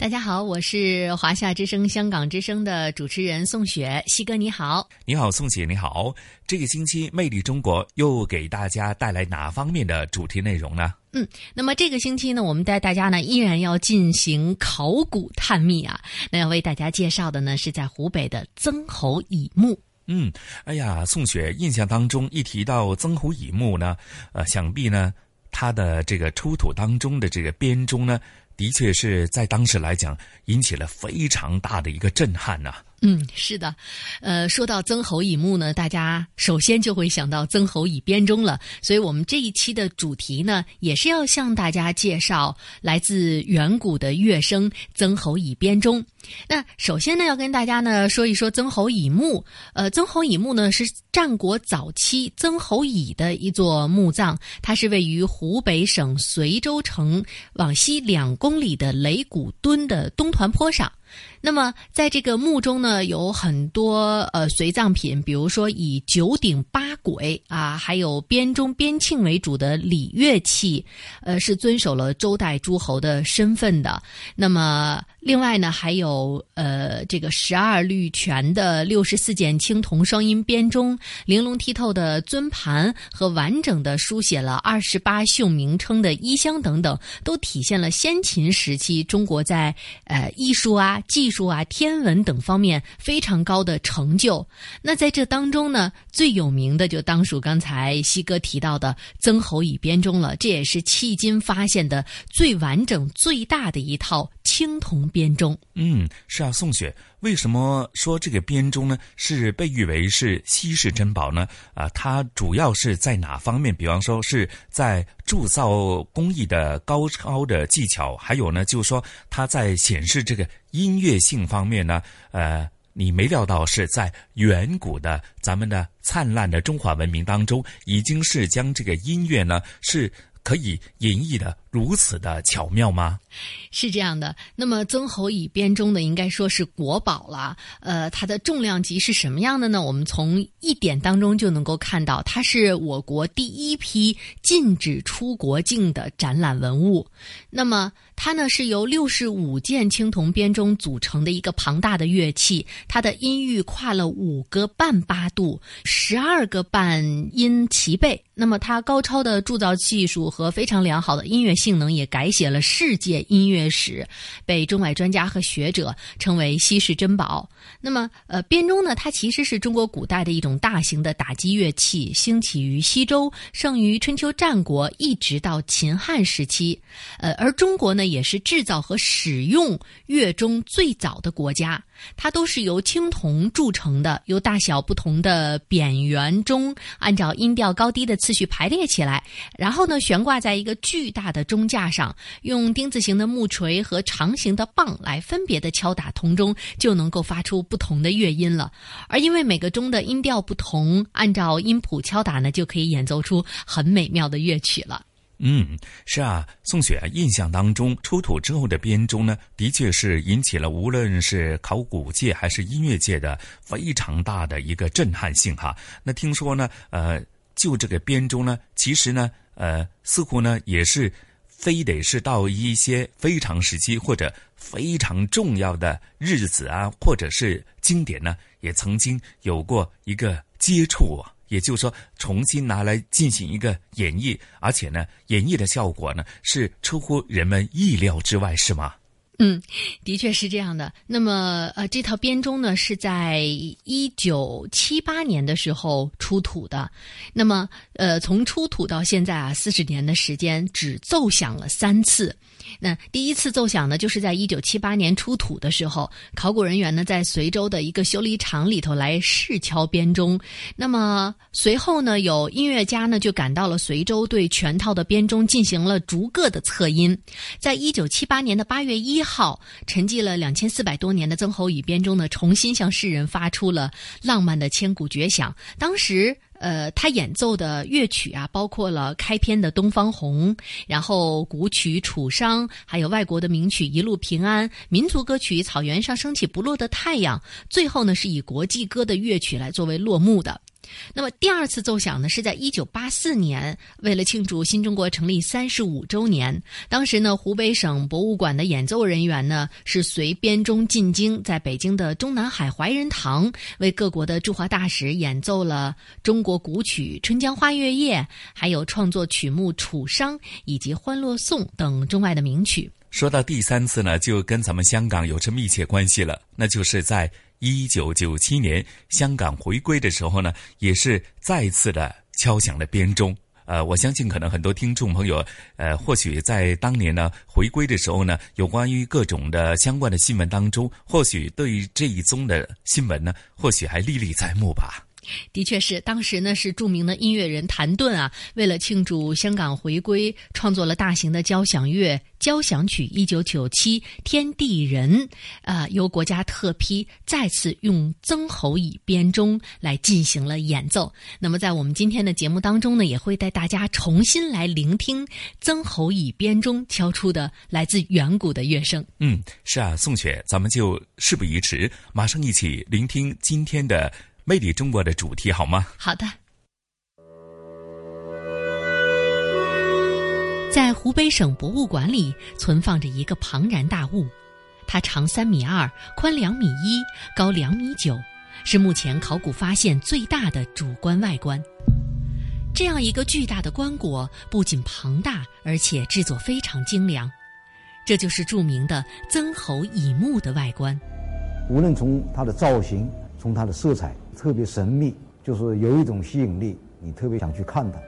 大家好，我是华夏之声、香港之声的主持人宋雪。西哥你好，你好，宋姐你好。这个星期《魅力中国》又给大家带来哪方面的主题内容呢？嗯，那么这个星期呢，我们带大家呢依然要进行考古探秘啊。那要为大家介绍的呢，是在湖北的曾侯乙墓。嗯，哎呀，宋雪印象当中一提到曾侯乙墓呢，呃，想必呢，它的这个出土当中的这个编钟呢。的确是在当时来讲引起了非常大的一个震撼呐。嗯，是的，呃，说到曾侯乙墓呢，大家首先就会想到曾侯乙编钟了。所以我们这一期的主题呢，也是要向大家介绍来自远古的乐声曾侯乙编钟。那首先呢，要跟大家呢说一说曾侯乙墓。呃，曾侯乙墓呢是战国早期曾侯乙的一座墓葬，它是位于湖北省随州城往西两公里的擂鼓墩的东团坡上。那么，在这个墓中呢，有很多呃随葬品，比如说以九鼎八簋啊，还有编钟编磬为主的礼乐器，呃，是遵守了周代诸侯的身份的。那么。另外呢，还有呃，这个十二律全的六十四件青铜双音编钟，玲珑剔透的尊盘和完整的书写了二十八宿名称的衣箱等等，都体现了先秦时期中国在呃艺术啊、技术啊、天文等方面非常高的成就。那在这当中呢，最有名的就当属刚才西哥提到的曾侯乙编钟了，这也是迄今发现的最完整、最大的一套。青铜编钟，嗯，是啊，宋雪，为什么说这个编钟呢？是被誉为是稀世珍宝呢？啊，它主要是在哪方面？比方说是在铸造工艺的高超的技巧，还有呢，就是说它在显示这个音乐性方面呢？呃，你没料到是在远古的咱们的灿烂的中华文明当中，已经是将这个音乐呢是。可以演绎的如此的巧妙吗？是这样的。那么曾侯乙编钟的应该说是国宝了。呃，它的重量级是什么样的呢？我们从一点当中就能够看到，它是我国第一批禁止出国境的展览文物。那么。它呢是由六十五件青铜编钟组成的一个庞大的乐器，它的音域跨了五个半八度，十二个半音齐备。那么它高超的铸造技术和非常良好的音乐性能，也改写了世界音乐史，被中外专家和学者称为稀世珍宝。那么，呃，编钟呢，它其实是中国古代的一种大型的打击乐器，兴起于西周，盛于春秋战国，一直到秦汉时期。呃，而中国呢。也是制造和使用乐钟最早的国家，它都是由青铜铸成的，由大小不同的扁圆钟按照音调高低的次序排列起来，然后呢悬挂在一个巨大的钟架上，用钉子形的木锤和长形的棒来分别的敲打铜钟，就能够发出不同的乐音了。而因为每个钟的音调不同，按照音谱敲打呢，就可以演奏出很美妙的乐曲了。嗯，是啊，宋雪印象当中出土之后的编钟呢，的确是引起了无论是考古界还是音乐界的非常大的一个震撼性哈。那听说呢，呃，就这个编钟呢，其实呢，呃，似乎呢也是非得是到一些非常时期或者非常重要的日子啊，或者是经典呢，也曾经有过一个接触啊。也就是说，重新拿来进行一个演绎，而且呢，演绎的效果呢是出乎人们意料之外，是吗？嗯，的确是这样的。那么，呃，这套编钟呢是在一九七八年的时候出土的。那么，呃，从出土到现在啊，四十年的时间，只奏响了三次。那第一次奏响呢，就是在一九七八年出土的时候，考古人员呢在随州的一个修理厂里头来试敲编钟。那么随后呢，有音乐家呢就赶到了随州，对全套的编钟进行了逐个的测音。在一九七八年的八月一号，沉寂了两千四百多年的曾侯乙编钟呢，重新向世人发出了浪漫的千古绝响。当时。呃，他演奏的乐曲啊，包括了开篇的《东方红》，然后古曲《楚商》，还有外国的名曲《一路平安》，民族歌曲《草原上升起不落的太阳》，最后呢是以国际歌的乐曲来作为落幕的。那么第二次奏响呢，是在一九八四年，为了庆祝新中国成立三十五周年。当时呢，湖北省博物馆的演奏人员呢，是随编钟进京，在北京的中南海怀仁堂为各国的驻华大使演奏了中国古曲《春江花月夜》，还有创作曲目《楚商》以及《欢乐颂》等中外的名曲。说到第三次呢，就跟咱们香港有着密切关系了，那就是在。一九九七年香港回归的时候呢，也是再次的敲响了编钟。呃，我相信可能很多听众朋友，呃，或许在当年呢回归的时候呢，有关于各种的相关的新闻当中，或许对于这一宗的新闻呢，或许还历历在目吧。的确是，当时呢是著名的音乐人谭盾啊，为了庆祝香港回归，创作了大型的交响乐交响曲《一九九七天地人》，啊，由国家特批，再次用曾侯乙编钟来进行了演奏。那么在我们今天的节目当中呢，也会带大家重新来聆听曾侯乙编钟敲出的来自远古的乐声。嗯，是啊，宋雪，咱们就事不宜迟，马上一起聆听今天的。魅力中国的主题好吗？好的。在湖北省博物馆里存放着一个庞然大物，它长三米二，宽两米一，高两米九，是目前考古发现最大的主棺外观。这样一个巨大的棺椁不仅庞大，而且制作非常精良，这就是著名的曾侯乙墓的外观。无论从它的造型，从它的色彩。特别神秘，就是有一种吸引力，你特别想去看它。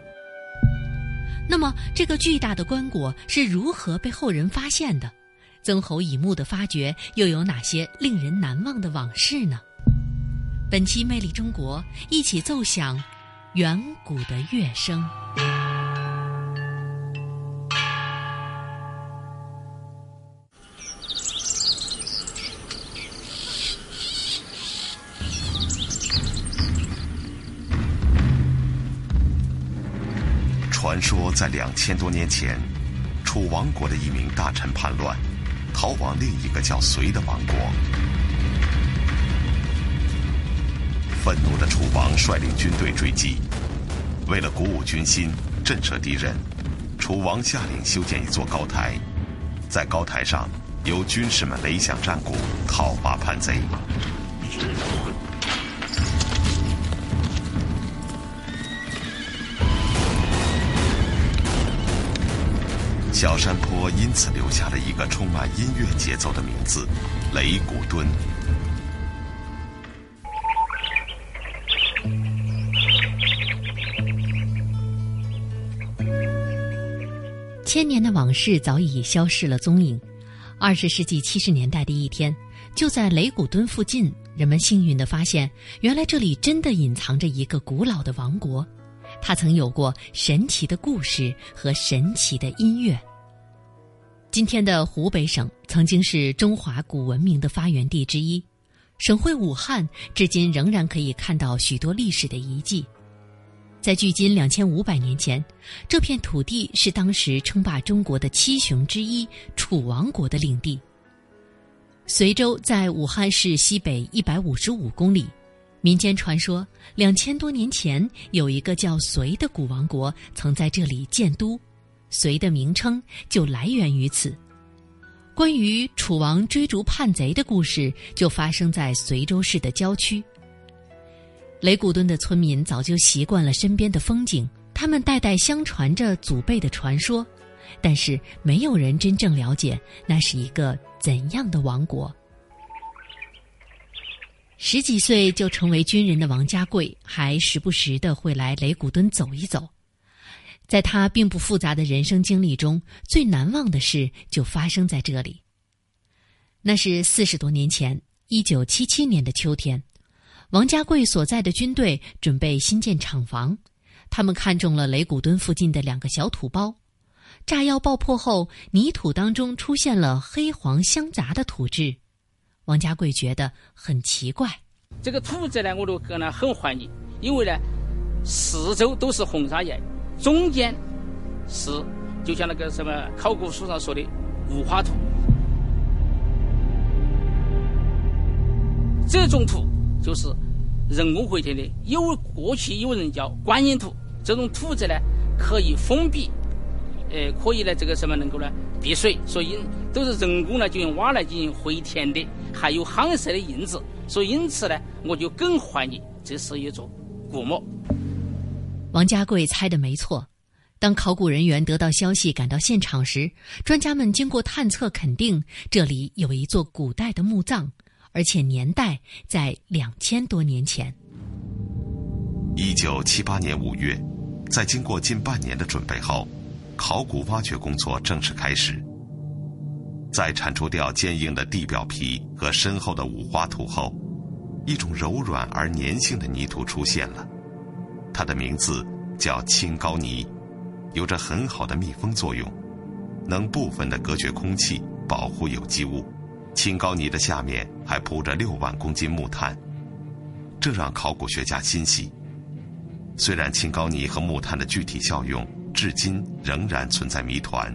那么，这个巨大的棺椁是如何被后人发现的？曾侯乙墓的发掘又有哪些令人难忘的往事呢？本期《魅力中国》，一起奏响远古的乐声。传说在两千多年前，楚王国的一名大臣叛乱，逃往另一个叫隋的王国。愤怒的楚王率领军队追击，为了鼓舞军心、震慑敌人，楚王下令修建一座高台，在高台上由军士们擂响战鼓，讨伐叛贼。小山坡因此留下了一个充满音乐节奏的名字——雷古墩。千年的往事早已消失了踪影。二十世纪七十年代的一天，就在雷古墩附近，人们幸运的发现，原来这里真的隐藏着一个古老的王国，它曾有过神奇的故事和神奇的音乐。今天的湖北省曾经是中华古文明的发源地之一，省会武汉至今仍然可以看到许多历史的遗迹。在距今两千五百年前，这片土地是当时称霸中国的七雄之一楚王国的领地。随州在武汉市西北一百五十五公里，民间传说两千多年前有一个叫隋的古王国曾在这里建都。隋的名称就来源于此。关于楚王追逐叛贼的故事，就发生在随州市的郊区。雷古墩的村民早就习惯了身边的风景，他们代代相传着祖辈的传说。但是没有人真正了解那是一个怎样的王国。十几岁就成为军人的王家贵，还时不时的会来雷古敦走一走。在他并不复杂的人生经历中，最难忘的事就发生在这里。那是四十多年前，一九七七年的秋天，王家贵所在的军队准备新建厂房，他们看中了雷古敦附近的两个小土包。炸药爆破后，泥土当中出现了黑黄相杂的土质，王家贵觉得很奇怪。这个土质呢，我都感到很怀疑，因为呢，四周都是红砂岩。中间是就像那个什么考古书上说的无花土，这种土就是人工回填的。有过去有人叫观音土，这种土质呢可以封闭，呃，可以呢这个什么能够呢避水，所以都是人工呢就用挖来进行回填的，还有夯实的印子，所以因此呢我就更怀疑这是一座古墓。王家贵猜的没错。当考古人员得到消息赶到现场时，专家们经过探测，肯定这里有一座古代的墓葬，而且年代在两千多年前。一九七八年五月，在经过近半年的准备后，考古挖掘工作正式开始。在铲除掉坚硬的地表皮和深厚的五花土后，一种柔软而粘性的泥土出现了。它的名字叫青高泥，有着很好的密封作用，能部分的隔绝空气，保护有机物。青高泥的下面还铺着六万公斤木炭，这让考古学家欣喜。虽然青高泥和木炭的具体效用至今仍然存在谜团，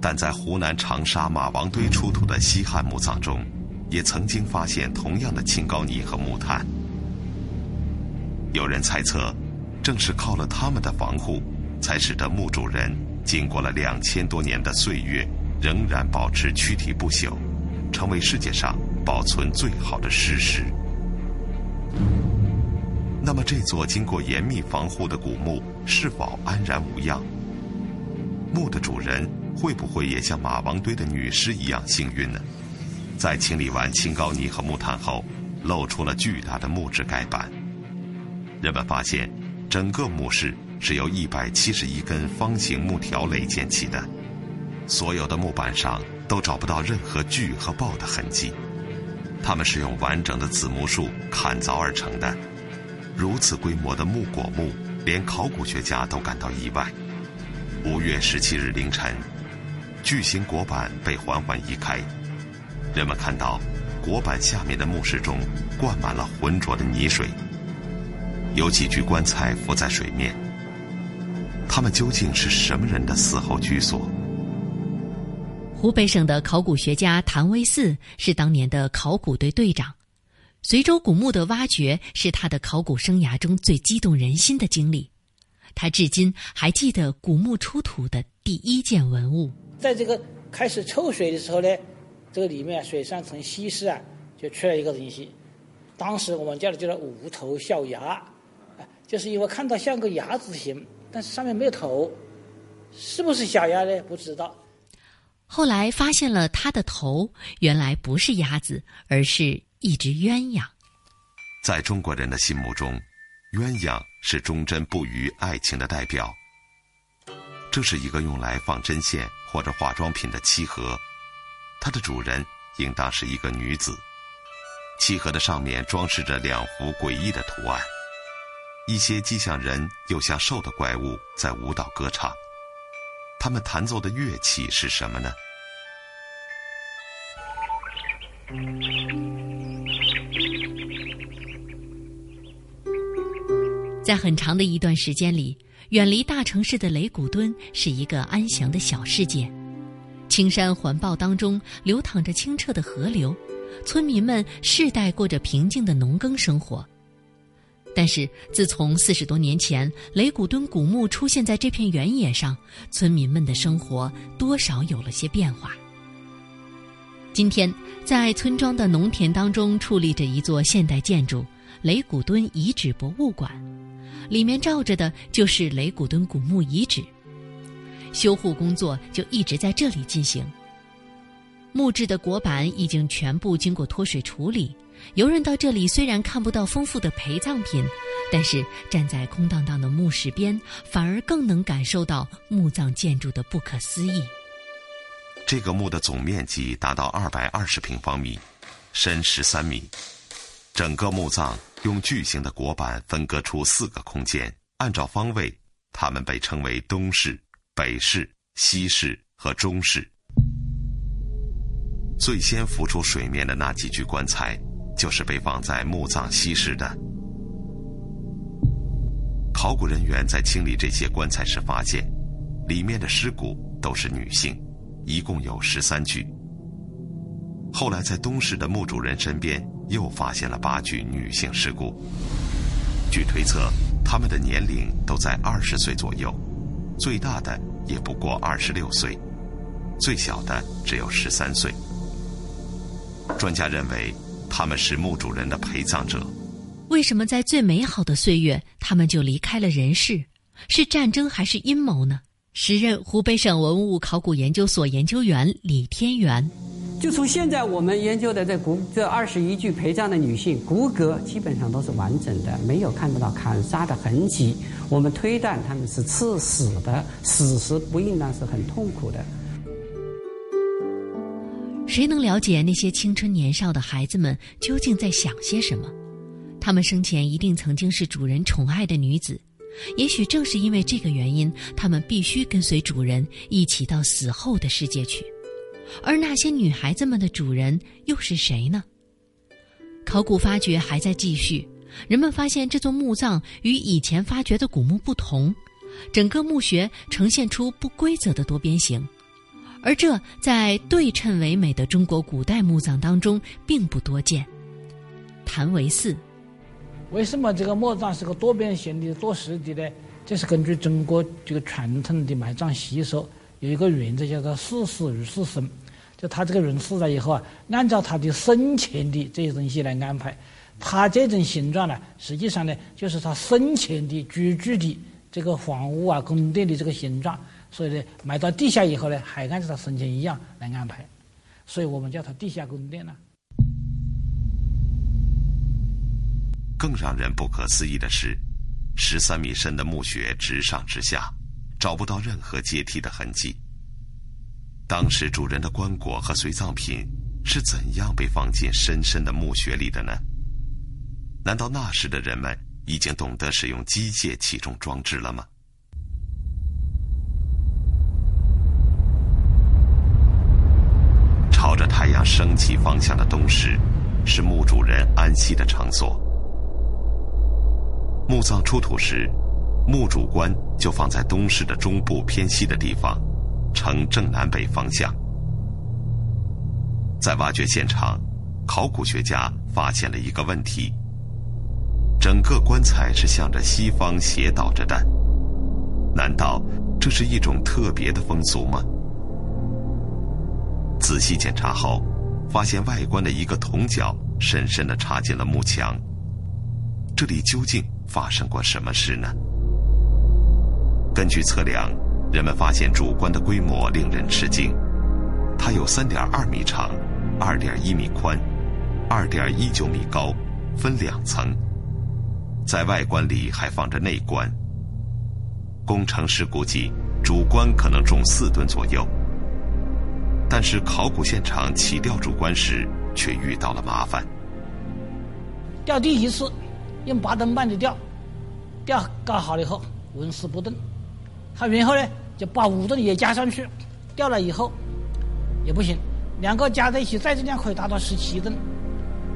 但在湖南长沙马王堆出土的西汉墓葬中，也曾经发现同样的青高泥和木炭。有人猜测，正是靠了他们的防护，才使得墓主人经过了两千多年的岁月，仍然保持躯体不朽，成为世界上保存最好的尸石。那么，这座经过严密防护的古墓是否安然无恙？墓的主人会不会也像马王堆的女尸一样幸运呢？在清理完青膏泥和木炭后，露出了巨大的木质盖板。人们发现，整个墓室是由一百七十一根方形木条垒建起的，所有的木板上都找不到任何锯和刨的痕迹，它们是用完整的紫木树砍凿而成的。如此规模的木椁墓，连考古学家都感到意外。五月十七日凌晨，巨型椁板被缓缓移开，人们看到椁板下面的墓室中灌满了浑浊的泥水。有几具棺材浮在水面，他们究竟是什么人的死后居所？湖北省的考古学家谭威四是当年的考古队队长，随州古墓的挖掘是他的考古生涯中最激动人心的经历。他至今还记得古墓出土的第一件文物。在这个开始抽水的时候呢，这个里面水上层稀释啊，就出来一个东西，当时我们叫的叫做无头象牙。就是因为看到像个鸭子形，但是上面没有头，是不是小鸭呢？不知道。后来发现了它的头，原来不是鸭子，而是一只鸳鸯。在中国人的心目中，鸳鸯是忠贞不渝爱情的代表。这是一个用来放针线或者化妆品的漆盒，它的主人应当是一个女子。漆盒的上面装饰着两幅诡异的图案。一些既像人又像兽的怪物在舞蹈歌唱，他们弹奏的乐器是什么呢？在很长的一段时间里，远离大城市的雷古敦是一个安详的小世界，青山环抱当中流淌着清澈的河流，村民们世代过着平静的农耕生活。但是，自从四十多年前雷古敦古墓出现在这片原野上，村民们的生活多少有了些变化。今天，在村庄的农田当中矗立着一座现代建筑——雷古敦遗址博物馆，里面罩着的就是雷古敦古墓遗址。修护工作就一直在这里进行。木质的椁板已经全部经过脱水处理，游人到这里虽然看不到丰富的陪葬品，但是站在空荡荡的墓室边，反而更能感受到墓葬建筑的不可思议。这个墓的总面积达到二百二十平方米，深十三米。整个墓葬用巨型的椁板分割出四个空间，按照方位，它们被称为东室、北室、西室和中室。最先浮出水面的那几具棺材，就是被放在墓葬西室的。考古人员在清理这些棺材时发现，里面的尸骨都是女性，一共有十三具。后来在东市的墓主人身边又发现了八具女性尸骨，据推测，他们的年龄都在二十岁左右，最大的也不过二十六岁，最小的只有十三岁。专家认为，他们是墓主人的陪葬者。为什么在最美好的岁月，他们就离开了人世？是战争还是阴谋呢？时任湖北省文物考古研究所研究员李天元，就从现在我们研究的这骨这二十一具陪葬的女性骨骼基本上都是完整的，没有看不到砍杀的痕迹。我们推断他们是刺死的，死时不应当是很痛苦的。谁能了解那些青春年少的孩子们究竟在想些什么？他们生前一定曾经是主人宠爱的女子，也许正是因为这个原因，他们必须跟随主人一起到死后的世界去。而那些女孩子们的主人又是谁呢？考古发掘还在继续，人们发现这座墓葬与以前发掘的古墓不同，整个墓穴呈现出不规则的多边形。而这在对称唯美的中国古代墓葬当中并不多见。谭维四，为什么这个墓葬是个多边形的多室的呢？这是根据中国这个传统的埋葬习俗，有一个原则叫做“四死如死生”，就他这个人死了以后啊，按照他的生前的这些东西来安排。他这种形状呢，实际上呢，就是他生前的居住的这个房屋啊、宫殿的这个形状。所以呢，埋到地下以后呢，还按照他生前一样来安排，所以我们叫它地下宫殿呢。更让人不可思议的是，十三米深的墓穴直上直下，找不到任何阶梯的痕迹。当时主人的棺椁和随葬品是怎样被放进深深的墓穴里的呢？难道那时的人们已经懂得使用机械起重装置了吗？朝着太阳升起方向的东室，是墓主人安息的场所。墓葬出土时，墓主棺就放在东室的中部偏西的地方，呈正南北方向。在挖掘现场，考古学家发现了一个问题：整个棺材是向着西方斜倒着的。难道这是一种特别的风俗吗？仔细检查后，发现外观的一个铜角深深的插进了幕墙。这里究竟发生过什么事呢？根据测量，人们发现主棺的规模令人吃惊，它有三点二米长，二点一米宽，二点一九米高，分两层。在外观里还放着内棺。工程师估计，主棺可能重四吨左右。但是考古现场起吊主棺时，却遇到了麻烦。吊第一次用八吨半的吊，吊搞好了以后纹丝不动。他然后呢就把五吨也加上去，吊了以后也不行。两个加在一起载重量可以达到十七吨，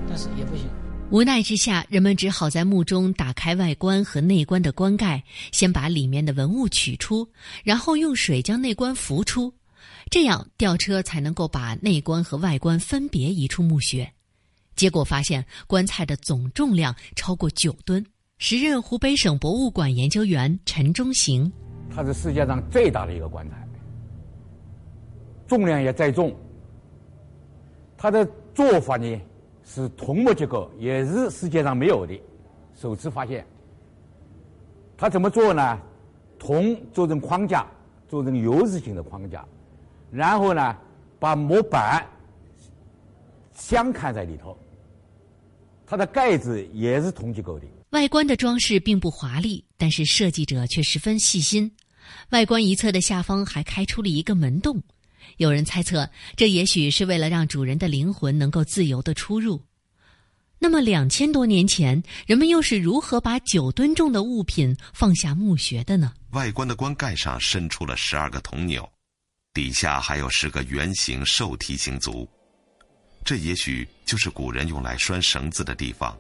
但是也不行。无奈之下，人们只好在墓中打开外棺和内棺的棺盖，先把里面的文物取出，然后用水将内棺浮出。这样吊车才能够把内棺和外棺分别移出墓穴，结果发现棺材的总重量超过九吨。时任湖北省博物馆研究员陈忠行，它是世界上最大的一个棺材，重量也再重。它的做法呢是铜木结构，也是世界上没有的，首次发现。它怎么做呢？铜做成框架。做成 U 字形的框架，然后呢，把模板镶嵌在里头。它的盖子也是同结构的。外观的装饰并不华丽，但是设计者却十分细心。外观一侧的下方还开出了一个门洞，有人猜测，这也许是为了让主人的灵魂能够自由的出入。那么，两千多年前，人们又是如何把九吨重的物品放下墓穴的呢？外观的棺盖上伸出了十二个铜钮，底下还有十个圆形兽蹄形足，这也许就是古人用来拴绳子的地方。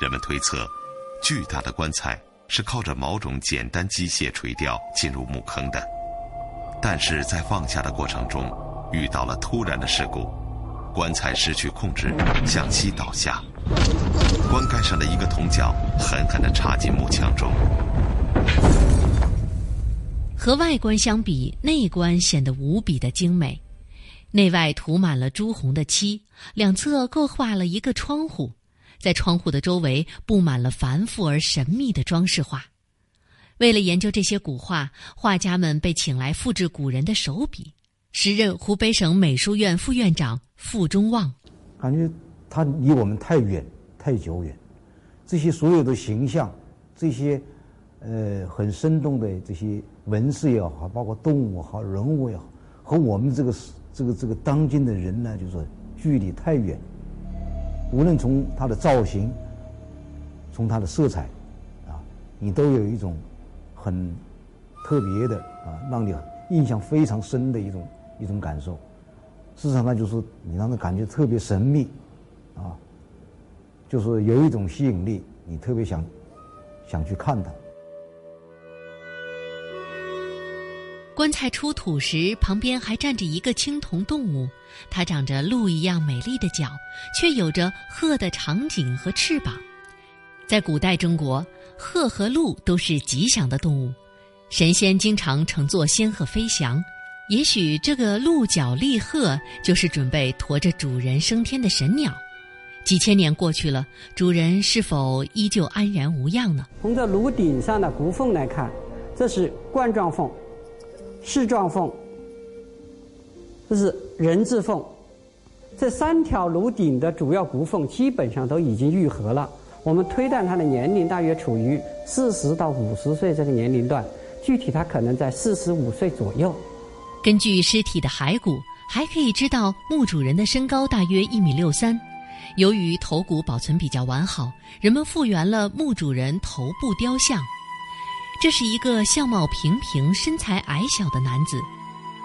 人们推测，巨大的棺材是靠着某种简单机械垂吊进入墓坑的，但是在放下的过程中。遇到了突然的事故，棺材失去控制，向西倒下。棺盖上的一个铜角狠狠地插进木墙中。和外观相比，内观显得无比的精美。内外涂满了朱红的漆，两侧各画了一个窗户，在窗户的周围布满了繁复而神秘的装饰画。为了研究这些古画，画家们被请来复制古人的手笔。时任湖北省美术院副院长傅中旺，感觉他离我们太远、太久远。这些所有的形象，这些呃很生动的这些纹饰也好，包括动物好、人物也好，和我们这个这个这个当今的人呢，就是距离太远。无论从它的造型，从它的色彩，啊，你都有一种很特别的啊，让你印象非常深的一种。一种感受，事实上，那就是你让人感觉特别神秘，啊，就是有一种吸引力，你特别想想去看它。棺材出土时，旁边还站着一个青铜动物，它长着鹿一样美丽的角，却有着鹤的长颈和翅膀。在古代中国，鹤和鹿都是吉祥的动物，神仙经常乘坐仙鹤飞翔。也许这个鹿角立鹤就是准备驮着主人升天的神鸟。几千年过去了，主人是否依旧安然无恙呢？从这炉顶上的骨缝来看，这是冠状缝、矢状缝，这是人字缝。这三条颅顶的主要骨缝基本上都已经愈合了。我们推断它的年龄大约处于四十到五十岁这个年龄段，具体它可能在四十五岁左右。根据尸体的骸骨，还可以知道墓主人的身高大约一米六三。由于头骨保存比较完好，人们复原了墓主人头部雕像。这是一个相貌平平、身材矮小的男子，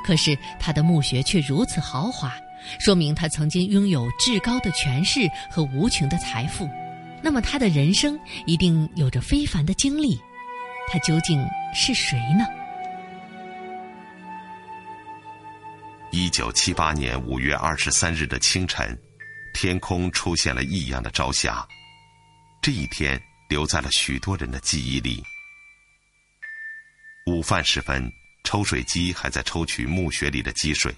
可是他的墓穴却如此豪华，说明他曾经拥有至高的权势和无穷的财富。那么他的人生一定有着非凡的经历，他究竟是谁呢？一九七八年五月二十三日的清晨，天空出现了异样的朝霞。这一天留在了许多人的记忆里。午饭时分，抽水机还在抽取墓穴里的积水，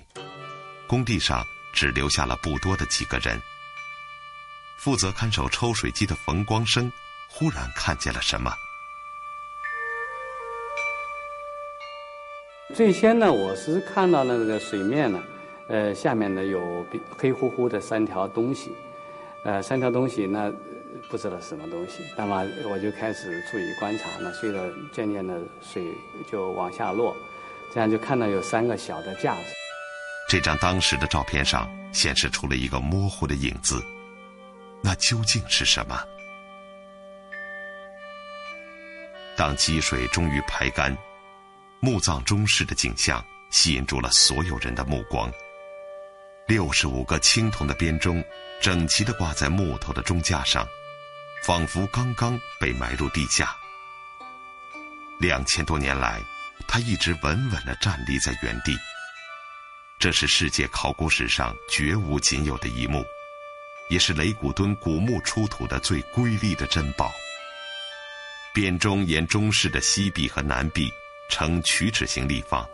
工地上只留下了不多的几个人。负责看守抽水机的冯光生忽然看见了什么。最先呢，我是看到了那个水面呢，呃，下面呢有黑乎乎的三条东西，呃，三条东西那不知道什么东西。那么我就开始注意观察，那随着渐渐的水就往下落，这样就看到有三个小的架子。这张当时的照片上显示出了一个模糊的影子，那究竟是什么？当积水终于排干。墓葬中式的景象吸引住了所有人的目光。六十五个青铜的编钟整齐地挂在木头的钟架上，仿佛刚刚被埋入地下。两千多年来，它一直稳稳地站立在原地。这是世界考古史上绝无仅有的一幕，也是雷古敦古墓出土的最瑰丽的珍宝。编钟沿钟室的西壁和南壁。呈曲尺形立方，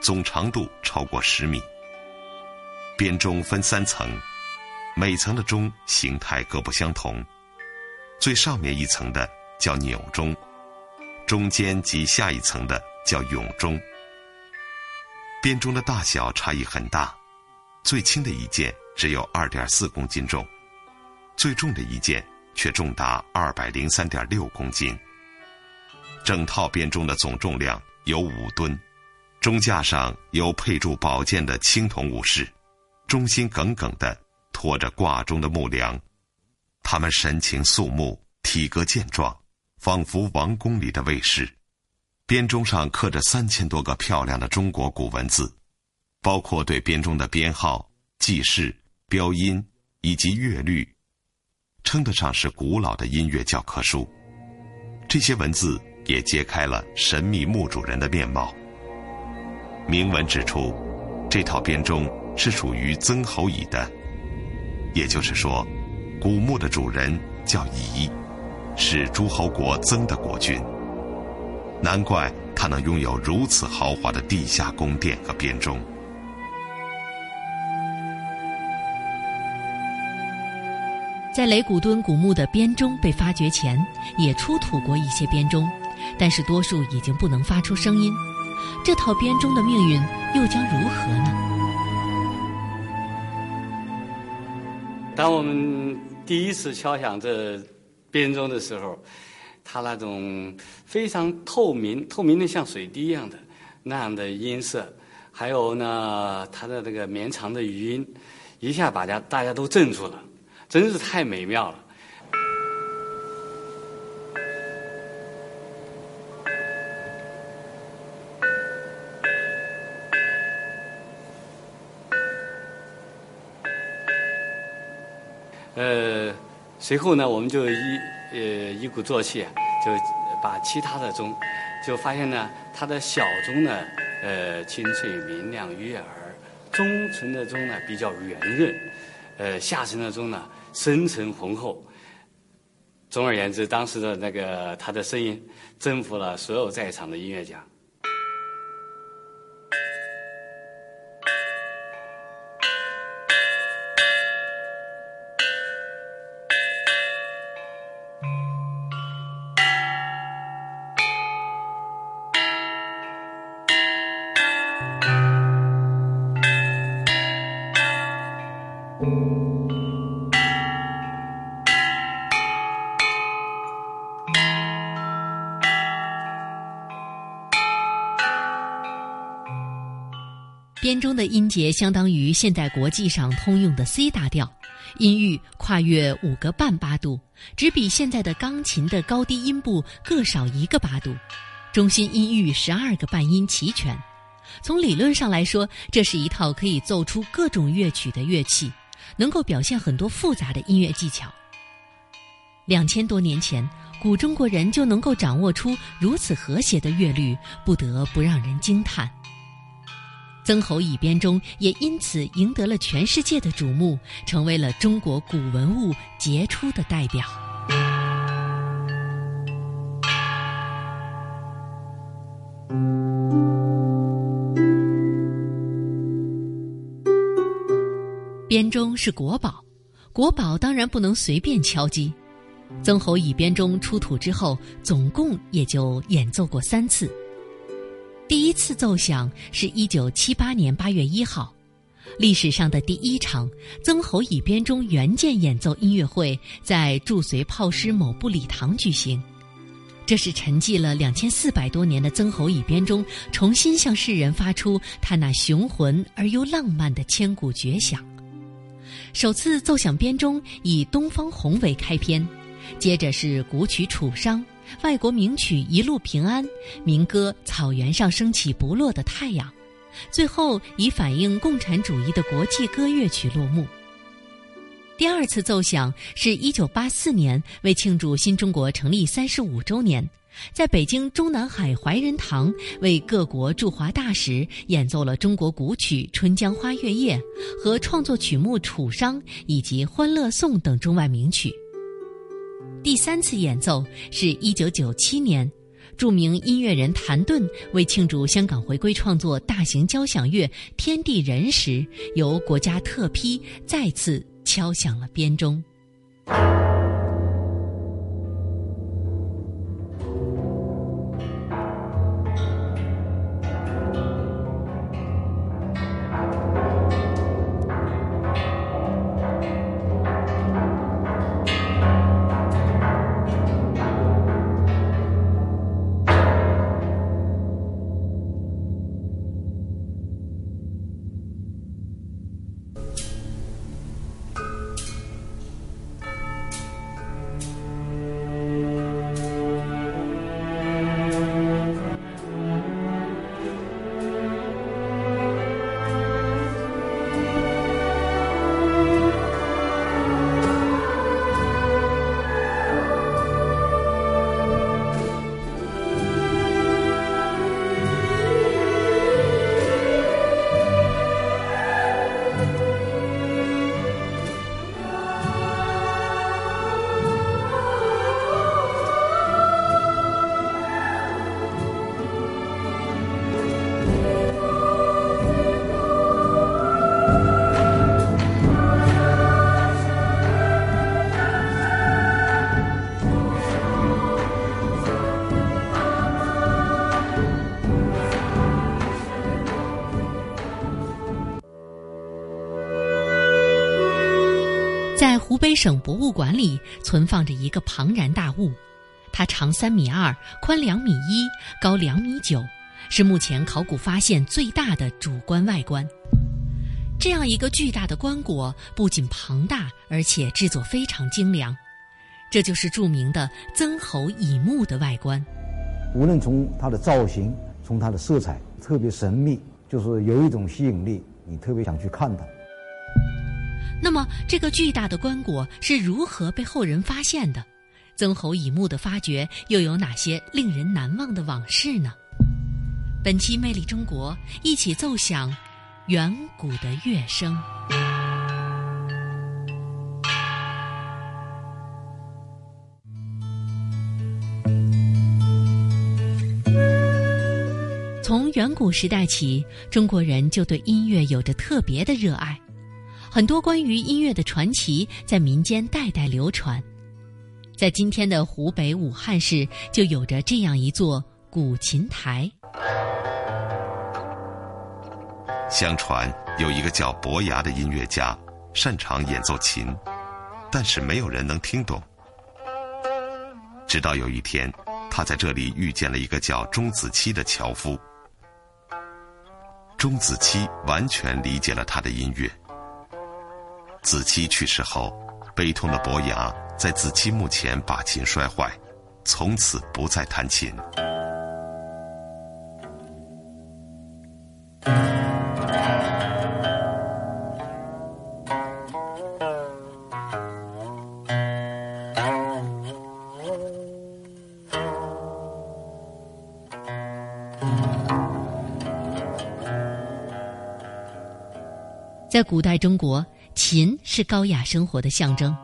总长度超过十米。编钟分三层，每层的钟形态各不相同。最上面一层的叫钮钟，中间及下一层的叫甬钟。编钟的大小差异很大，最轻的一件只有二点四公斤重，最重的一件却重达二百零三点六公斤。整套编钟的总重量有五吨，钟架上有配铸宝剑的青铜武士，忠心耿耿地拖着挂钟的木梁，他们神情肃穆，体格健壮，仿佛王宫里的卫士。编钟上刻着三千多个漂亮的中国古文字，包括对编钟的编号、记事、标音以及乐律，称得上是古老的音乐教科书。这些文字也揭开了神秘墓主人的面貌。铭文指出，这套编钟是属于曾侯乙的，也就是说，古墓的主人叫乙，是诸侯国曾的国君。难怪他能拥有如此豪华的地下宫殿和编钟。在雷古敦古墓的编钟被发掘前，也出土过一些编钟，但是多数已经不能发出声音。这套编钟的命运又将如何呢？当我们第一次敲响这编钟的时候。它那种非常透明、透明的像水滴一样的那样的音色，还有呢，它的这个绵长的余音，一下把家大家都镇住了，真是太美妙了。呃，随后呢，我们就一。呃，一鼓作气，就把其他的钟，就发现呢，它的小钟呢，呃，清脆明亮悦耳；中层的钟呢比较圆润，呃，下层的钟呢深沉浑厚。总而言之，当时的那个他的声音征服了所有在场的音乐家。编钟的音节相当于现代国际上通用的 C 大调，音域跨越五个半八度，只比现在的钢琴的高低音部各少一个八度，中心音域十二个半音齐全。从理论上来说，这是一套可以奏出各种乐曲的乐器，能够表现很多复杂的音乐技巧。两千多年前，古中国人就能够掌握出如此和谐的乐律，不得不让人惊叹。曾侯乙编钟也因此赢得了全世界的瞩目，成为了中国古文物杰出的代表。编钟是国宝，国宝当然不能随便敲击。曾侯乙编钟出土之后，总共也就演奏过三次。第一次奏响是一九七八年八月一号，历史上的第一场曾侯乙编钟原件演奏音乐会在驻绥炮师某部礼堂举行。这是沉寂了两千四百多年的曾侯乙编钟重新向世人发出它那雄浑而又浪漫的千古绝响。首次奏响编钟以《东方红》为开篇，接着是古曲《楚商》。外国名曲《一路平安》，民歌《草原上升起不落的太阳》，最后以反映共产主义的国际歌乐曲落幕。第二次奏响是一九八四年，为庆祝新中国成立三十五周年，在北京中南海怀仁堂为各国驻华大使演奏了中国古曲《春江花月夜》和创作曲目《楚商》以及《欢乐颂》等中外名曲。第三次演奏是一九九七年，著名音乐人谭盾为庆祝香港回归创作大型交响乐《天地人》时，由国家特批再次敲响了编钟。在湖北省博物馆里存放着一个庞然大物，它长三米二，宽两米一，高两米九，是目前考古发现最大的主棺外观。这样一个巨大的棺椁不仅庞大，而且制作非常精良。这就是著名的曾侯乙墓的外观。无论从它的造型，从它的色彩，特别神秘，就是有一种吸引力，你特别想去看它。那么，这个巨大的棺椁是如何被后人发现的？曾侯乙墓的发掘又有哪些令人难忘的往事呢？本期《魅力中国》，一起奏响。远古的乐声，从远古时代起，中国人就对音乐有着特别的热爱。很多关于音乐的传奇在民间代代流传。在今天的湖北武汉市，就有着这样一座古琴台。相传有一个叫伯牙的音乐家，擅长演奏琴，但是没有人能听懂。直到有一天，他在这里遇见了一个叫钟子期的樵夫。钟子期完全理解了他的音乐。子期去世后，悲痛的伯牙在子期墓前把琴摔坏，从此不再弹琴。在古代中国，琴是高雅生活的象征。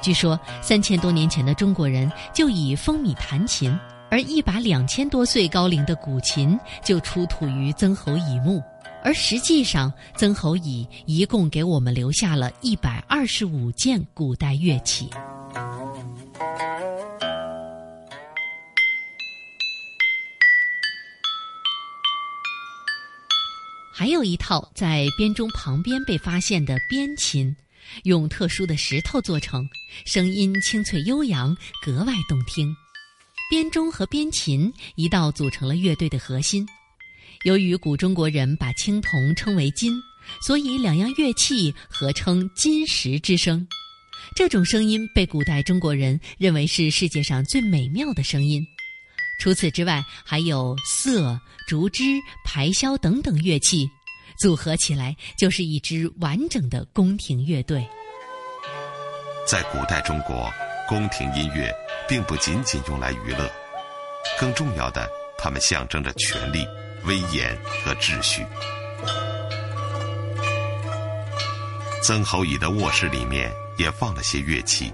据说，三千多年前的中国人就已风靡弹琴，而一把两千多岁高龄的古琴就出土于曾侯乙墓。而实际上，曾侯乙一共给我们留下了一百二十五件古代乐器。有一套在编钟旁边被发现的边琴，用特殊的石头做成，声音清脆悠扬，格外动听。编钟和边琴一道组成了乐队的核心。由于古中国人把青铜称为金，所以两样乐器合称金石之声。这种声音被古代中国人认为是世界上最美妙的声音。除此之外，还有瑟、竹枝、排箫等等乐器，组合起来就是一支完整的宫廷乐队。在古代中国，宫廷音乐并不仅仅用来娱乐，更重要的，它们象征着权力、威严和秩序。曾侯乙的卧室里面也放了些乐器，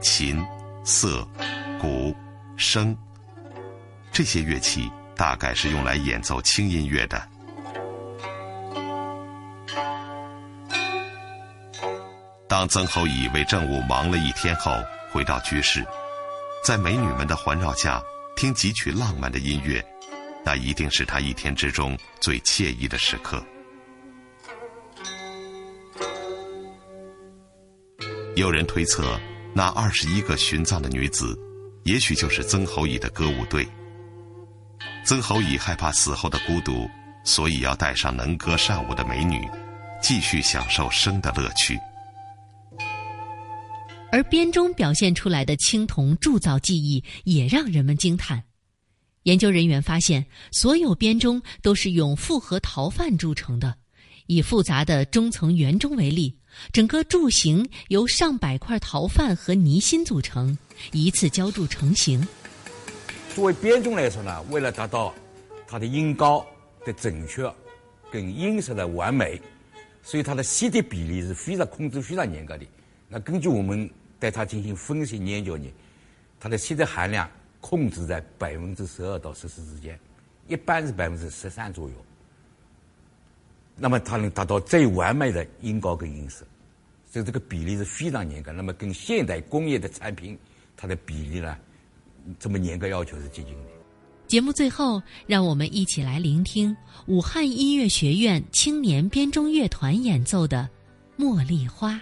琴、瑟、鼓、笙。这些乐器大概是用来演奏轻音乐的。当曾侯乙为政务忙了一天后，回到居室，在美女们的环绕下听几曲浪漫的音乐，那一定是他一天之中最惬意的时刻。有人推测，那二十一个殉葬的女子，也许就是曾侯乙的歌舞队。曾侯乙害怕死后的孤独，所以要带上能歌善舞的美女，继续享受生的乐趣。而编钟表现出来的青铜铸造技艺也让人们惊叹。研究人员发现，所有编钟都是用复合陶范铸成的。以复杂的中层圆钟为例，整个柱形由上百块陶范和泥芯组成，一次浇铸成型。作为编钟来说呢，为了达到它的音高的准确跟音色的完美，所以它的吸的比例是非常控制非常严格的。那根据我们对它进行分析研究呢，它的吸的含量控制在百分之十二到十四之间，一般是百分之十三左右。那么它能达到最完美的音高跟音色，所以这个比例是非常严格。那么跟现代工业的产品，它的比例呢？这么严格要求是接近的。节目最后，让我们一起来聆听武汉音乐学院青年编钟乐团演奏的《茉莉花》。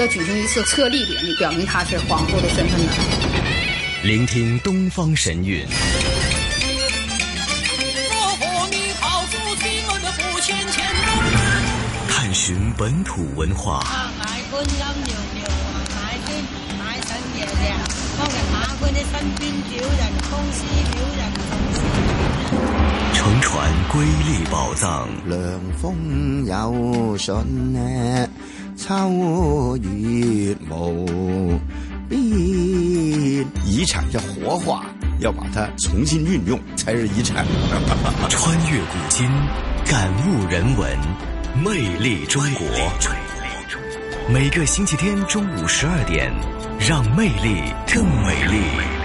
要举行一次册立典礼，表明他是皇后的身份的。聆听东方神韵。探寻本土文化。乘船瑰丽宝藏。凉风有信呢，秋月无边。遗产要活化，要把它重新运用，才是遗产。穿越古今，感悟人文，魅力中国。每个星期天中午十二点，让魅力更美丽。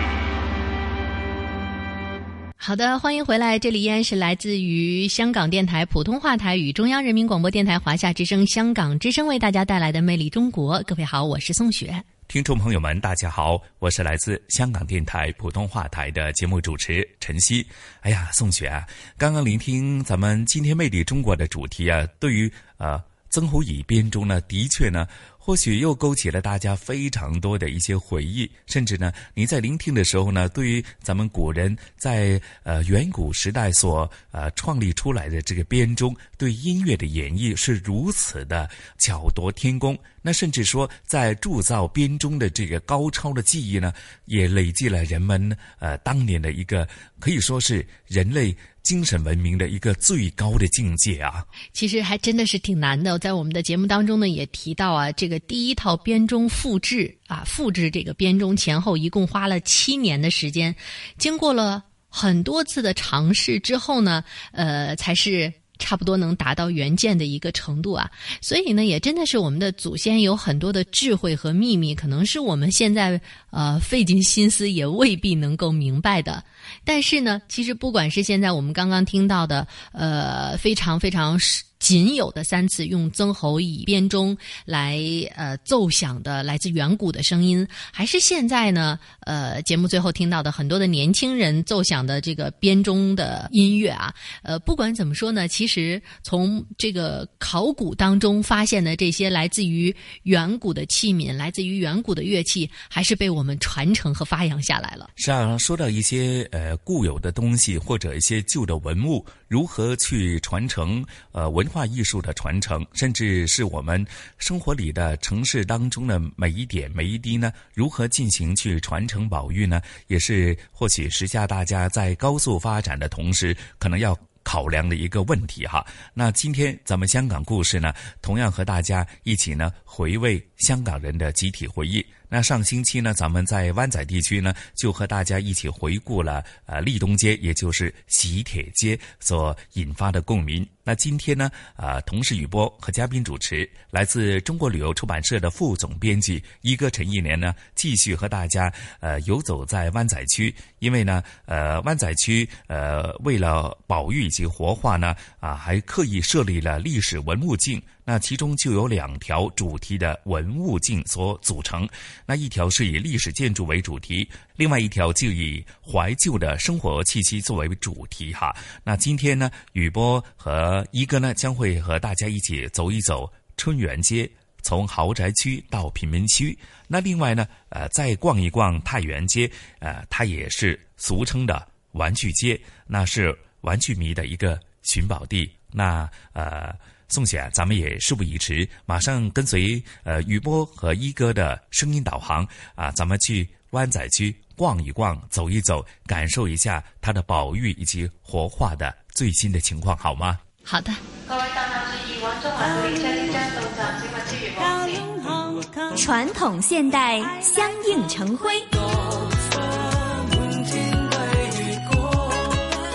好的，欢迎回来，这里依然是来自于香港电台普通话台与中央人民广播电台华夏之声、香港之声为大家带来的《魅力中国》。各位好，我是宋雪。听众朋友们，大家好，我是来自香港电台普通话台的节目主持陈曦。哎呀，宋雪啊，刚刚聆听咱们今天《魅力中国》的主题啊，对于呃曾侯乙编钟呢，的确呢。或许又勾起了大家非常多的一些回忆，甚至呢，你在聆听的时候呢，对于咱们古人在呃远古时代所呃创立出来的这个编钟，对音乐的演绎是如此的巧夺天工。那甚至说，在铸造编钟的这个高超的技艺呢，也累积了人们呃当年的一个可以说是人类。精神文明的一个最高的境界啊！其实还真的是挺难的。在我们的节目当中呢，也提到啊，这个第一套编钟复制啊，复制这个编钟前后一共花了七年的时间，经过了很多次的尝试之后呢，呃，才是。差不多能达到原件的一个程度啊，所以呢，也真的是我们的祖先有很多的智慧和秘密，可能是我们现在呃费尽心思也未必能够明白的。但是呢，其实不管是现在我们刚刚听到的呃非常非常。仅有的三次用曾侯乙编钟来呃奏响的来自远古的声音，还是现在呢？呃，节目最后听到的很多的年轻人奏响的这个编钟的音乐啊，呃，不管怎么说呢，其实从这个考古当中发现的这些来自于远古的器皿，来自于远古的乐器，还是被我们传承和发扬下来了。是啊，说到一些呃固有的东西或者一些旧的文物，如何去传承呃文。化艺术的传承，甚至是我们生活里的城市当中的每一点每一滴呢，如何进行去传承保育呢？也是或许时下大家在高速发展的同时，可能要考量的一个问题哈。那今天咱们香港故事呢，同样和大家一起呢，回味香港人的集体回忆。那上星期呢，咱们在湾仔地区呢，就和大家一起回顾了呃立东街，也就是喜帖街所引发的共鸣。那今天呢，啊，同事雨波和嘉宾主持，来自中国旅游出版社的副总编辑一哥陈一年呢，继续和大家呃游走在湾仔区。因为呢，呃，湾仔区呃为了保育以及活化呢，啊，还刻意设立了历史文物径。那其中就有两条主题的文物径所组成，那一条是以历史建筑为主题，另外一条就以怀旧的生活气息作为主题哈。那今天呢，雨波和一哥呢将会和大家一起走一走春园街，从豪宅区到贫民区。那另外呢，呃，再逛一逛太原街，呃，它也是俗称的玩具街，那是玩具迷的一个寻宝地。那呃。宋雪，咱们也事不宜迟，马上跟随呃雨波和一哥的声音导航啊，咱们去湾仔区逛一逛、走一走，感受一下它的保育以及活化的最新的情况，好吗？好的。传统现代相映成辉。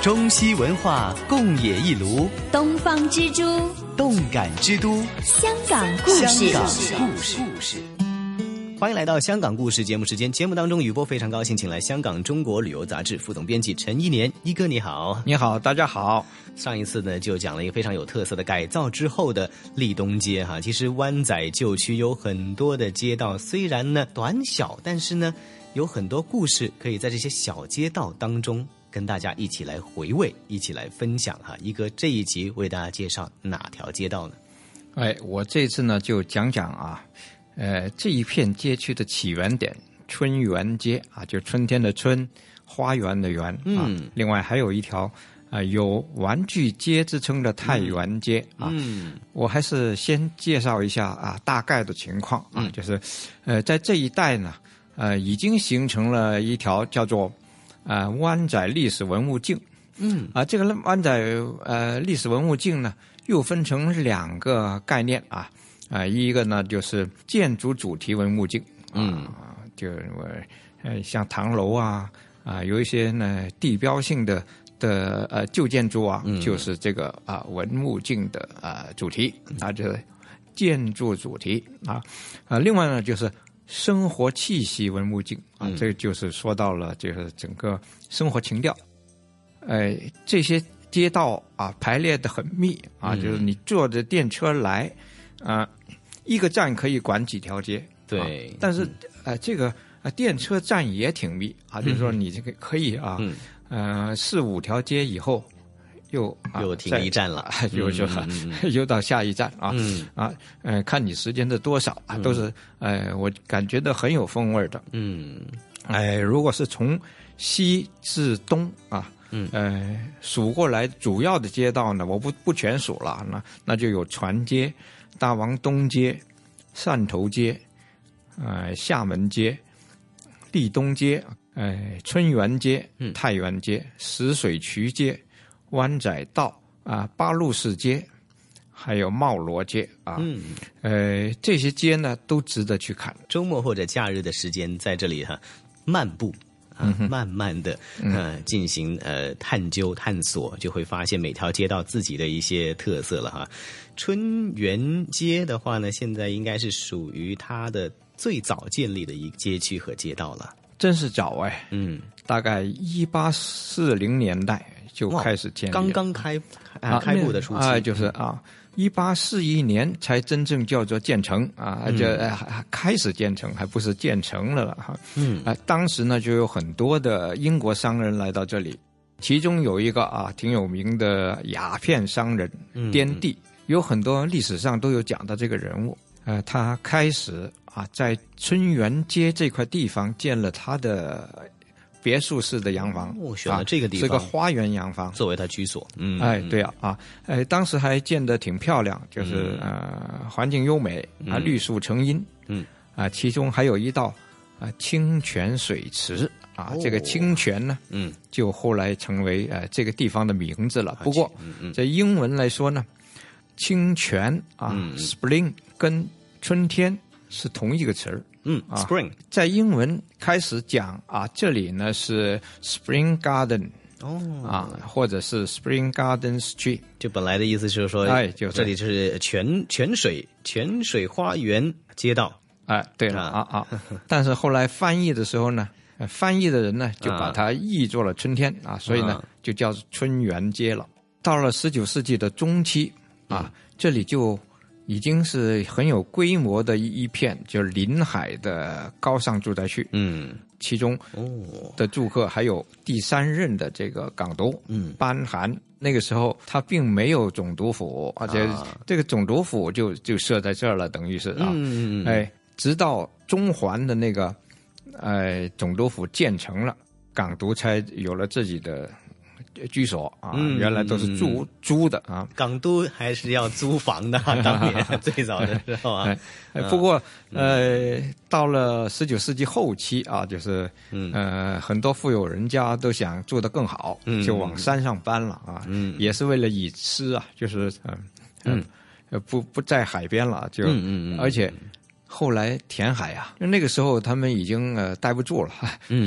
中西文化共冶一炉，东方之珠，动感之都，香港故事。香港故事。欢迎来到《香港故事》节目时间。节目当中，雨波非常高兴，请来香港《中国旅游杂志》副总编辑陈一年一哥，你好，你好，大家好。上一次呢，就讲了一个非常有特色的改造之后的立东街哈。其实湾仔旧区有很多的街道，虽然呢短小，但是呢有很多故事可以在这些小街道当中。跟大家一起来回味，一起来分享哈。一哥这一集为大家介绍哪条街道呢？哎，我这次呢就讲讲啊，呃，这一片街区的起源点——春园街啊，就春天的春，花园的园啊。另外还有一条啊，有玩具街之称的太原街啊。嗯，我还是先介绍一下啊，大概的情况啊，就是呃，在这一带呢，呃，已经形成了一条叫做啊湾仔历史文物径。嗯，啊，这个湾仔呃历史文物径呢。又分成两个概念啊，啊，一个呢就是建筑主题文物径，嗯，就呃像唐楼啊，啊，有一些呢地标性的的呃旧建筑啊，就是这个啊文物径的啊主题。啊，这建筑主题。啊，啊，另外呢就是生活气息文物镜啊，这就是说到了就是整个生活情调，哎，这些。街道啊排列的很密啊，就是你坐着电车来，啊，一个站可以管几条街。对，但是呃，这个啊电车站也挺密啊，就是说你这个可以啊，嗯四五条街以后又又停一站了，又就 又到下一站啊啊呃看你时间的多少啊，都是呃我感觉到很有风味的。嗯，哎，如果是从西至东啊。嗯，呃，数过来主要的街道呢，我不不全数了，那那就有船街、大王东街、汕头街、呃厦门街、立东街、呃春园街、太原街、石水渠街、湾仔道啊、八路市街，还有茂罗街啊，嗯，呃这些街呢都值得去看，周末或者假日的时间在这里哈漫步。啊，慢慢的，呃，进行呃探究探索，就会发现每条街道自己的一些特色了哈。春园街的话呢，现在应该是属于它的最早建立的一个街区和街道了。真是早哎，嗯，大概一八四零年代就开始建立，刚刚开啊开幕的初期，就是啊。一八四一年才真正叫做建成啊，这开始建成，还不是建成了哈。嗯啊，当时呢就有很多的英国商人来到这里，其中有一个啊挺有名的鸦片商人滇地，有很多历史上都有讲到这个人物。呃，他开始啊在春园街这块地方建了他的。别墅式的洋房，选了这个地方是个花园洋房，作为他居所。嗯，哎，对啊，啊，哎，当时还建得挺漂亮，就是呃，环境优美啊，绿树成荫。嗯，啊，其中还有一道啊清泉水池啊，这个清泉呢，嗯，就后来成为呃这个地方的名字了。不过，在英文来说呢，清泉啊，spring 跟春天是同一个词儿。嗯，Spring。在英文开始讲啊，这里呢是 Spring Garden 哦。啊，或者是 Spring Garden Street，就本来的意思就是说，哎，就这里就是泉泉水泉水花园街道，哎，对了啊。啊，但是后来翻译的时候呢，翻译的人呢就把它译作了春天啊，所以呢就叫春园街了。到了十九世纪的中期啊，这里就。已经是很有规模的一一片，就是临海的高尚住宅区。嗯，其中的住客还有第三任的这个港督，嗯，班涵。那个时候他并没有总督府，而且这个总督府就就设在这儿了，等于是啊，嗯哎，直到中环的那个，呃，总督府建成了，港督才有了自己的。居所啊，原来都是租租的啊。港都还是要租房的，当年最早的时候啊。不过呃，到了十九世纪后期啊，就是呃，很多富有人家都想住得更好，就往山上搬了啊。嗯，也是为了以吃啊，就是嗯嗯，不不在海边了，就嗯嗯，而且。后来填海啊，那个时候他们已经呃待不住了，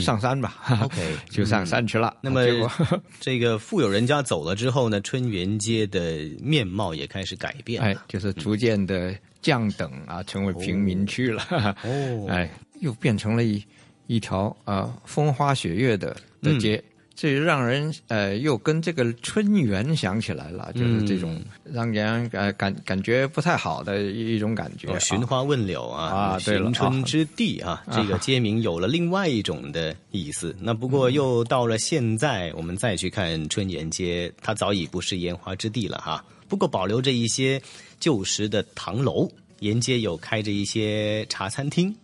上山吧，OK，就上山去了。那么 这个富有人家走了之后呢，春园街的面貌也开始改变，哎，就是逐渐的降等啊，成为平民区了。哦，哎，又变成了一一条啊风花雪月的的街，这让人呃又跟这个春园想起来了，就是这种让人呃感感觉不太好的一种感觉。寻花问柳啊，啊，寻春之地啊，这个街名有了另外一种的意思。那不过又到了现在，我们再去看春园街，它早已不是烟花之地了哈。不过保留着一些旧时的唐楼，沿街有开着一些茶餐厅，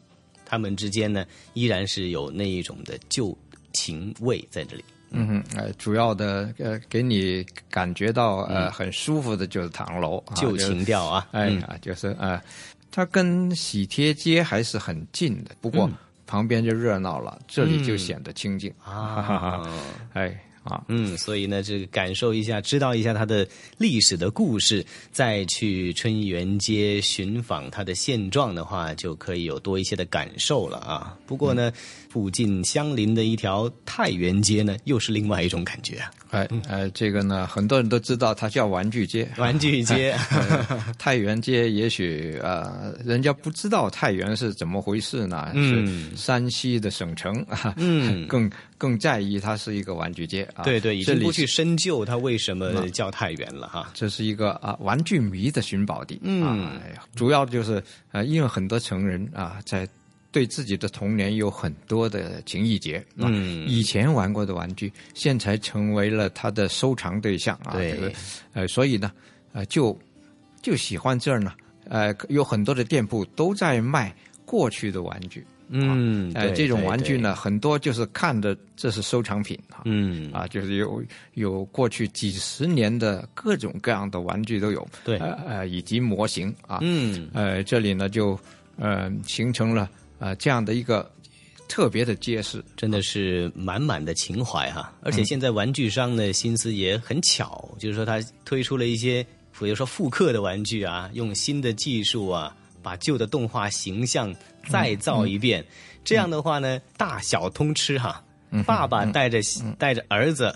他们之间呢依然是有那一种的旧情味在这里。嗯。哼，呃，主要的呃，给你感觉到呃很舒服的就是唐楼，旧情调啊，哎啊，就是呃，它跟喜帖街还是很近的，不过旁边就热闹了，这里就显得清静。啊，哎。啊，嗯，所以呢，这个感受一下，知道一下它的历史的故事，再去春园街寻访它的现状的话，就可以有多一些的感受了啊。不过呢，附近相邻的一条太原街呢，又是另外一种感觉啊。哎，呃，这个呢，很多人都知道它叫玩具街，玩具街。太原街也许呃，人家不知道太原是怎么回事呢？嗯，山西的省城啊，嗯，更更在意它是一个玩具街啊。对对，已经不去深究它为什么叫太原了哈。这是一个啊玩具迷的寻宝地。嗯，主要就是呃，因为很多成人啊在。对自己的童年有很多的情意结，嗯，以前玩过的玩具，现在成为了他的收藏对象啊。对，呃，所以呢，呃，就就喜欢这儿呢，呃，有很多的店铺都在卖过去的玩具，嗯，呃，这种玩具呢，很多就是看的这是收藏品啊，嗯，啊，就是有有过去几十年的各种各样的玩具都有，对，呃，以及模型啊，嗯，呃，这里呢就呃形成了。啊，这样的一个特别的街市，真的是满满的情怀哈！而且现在玩具商的心思也很巧，就是说他推出了一些，比如说复刻的玩具啊，用新的技术啊，把旧的动画形象再造一遍。这样的话呢，大小通吃哈。爸爸带着带着儿子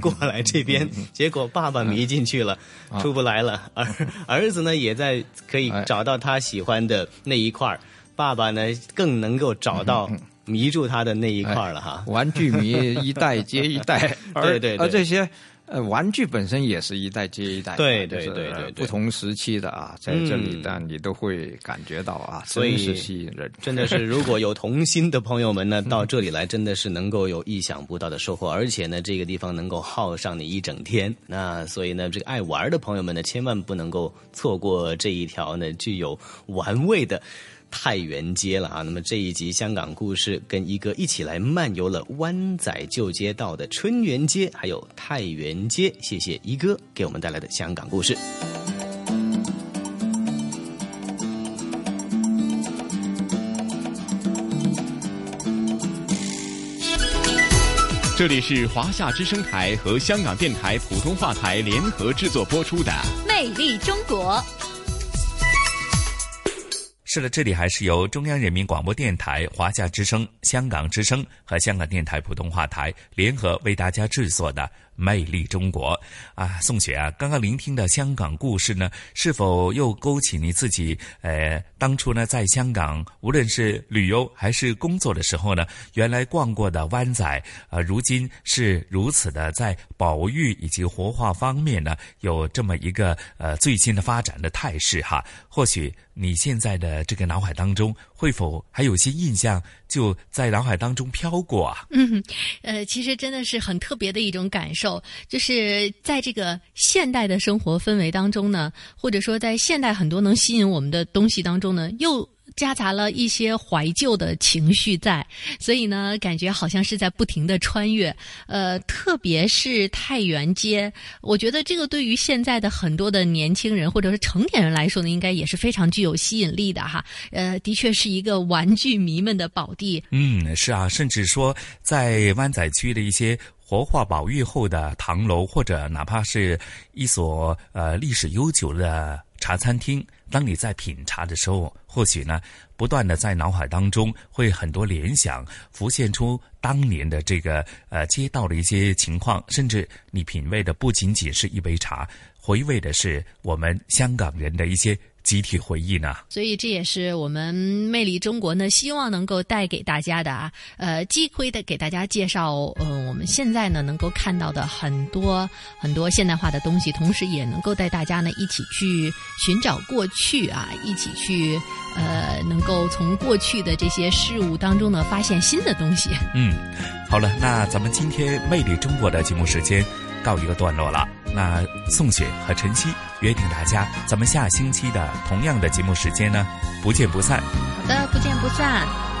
过来这边，结果爸爸迷进去了，出不来了。儿儿子呢，也在可以找到他喜欢的那一块儿。爸爸呢，更能够找到迷住他的那一块了哈。玩具迷一代接一代，对对，而这些呃玩具本身也是一代接一代，对对对对，不同时期的啊，在这里但你都会感觉到啊，所以是吸引人。真的是，如果有童心的朋友们呢，到这里来真的是能够有意想不到的收获，而且呢，这个地方能够耗上你一整天。那所以呢，这个爱玩的朋友们呢，千万不能够错过这一条呢具有玩味的。太原街了啊！那么这一集香港故事，跟一哥一起来漫游了湾仔旧街道的春园街，还有太原街。谢谢一哥给我们带来的香港故事。这里是华夏之声台和香港电台普通话台联合制作播出的《魅力中国》。是的，这里还是由中央人民广播电台、华夏之声、香港之声和香港电台普通话台联合为大家制作的。魅力中国啊，宋雪啊，刚刚聆听的香港故事呢，是否又勾起你自己？呃，当初呢，在香港无论是旅游还是工作的时候呢，原来逛过的湾仔，呃，如今是如此的在保育以及活化方面呢，有这么一个呃最新的发展的态势哈。或许你现在的这个脑海当中，会否还有些印象就在脑海当中飘过啊？嗯，呃，其实真的是很特别的一种感受。就是在这个现代的生活氛围当中呢，或者说在现代很多能吸引我们的东西当中呢，又夹杂了一些怀旧的情绪在，所以呢，感觉好像是在不停的穿越。呃，特别是太原街，我觉得这个对于现在的很多的年轻人或者是成年人来说呢，应该也是非常具有吸引力的哈。呃，的确是一个玩具迷们的宝地。嗯，是啊，甚至说在湾仔区的一些。活化保育后的唐楼，或者哪怕是一所呃历史悠久的茶餐厅，当你在品茶的时候，或许呢，不断的在脑海当中会很多联想浮现出当年的这个呃街道的一些情况，甚至你品味的不仅仅是一杯茶，回味的是我们香港人的一些。集体回忆呢。所以这也是我们魅力中国呢，希望能够带给大家的啊，呃，机会的给大家介绍，嗯、我们现在呢能够看到的很多很多现代化的东西，同时也能够带大家呢一起去寻找过去啊，一起去呃，能够从过去的这些事物当中呢发现新的东西。嗯，好了，那咱们今天魅力中国的节目时间到一个段落了。那宋雪和晨曦约定大家，咱们下星期的同样的节目时间呢，不见不散。好的，不见不散。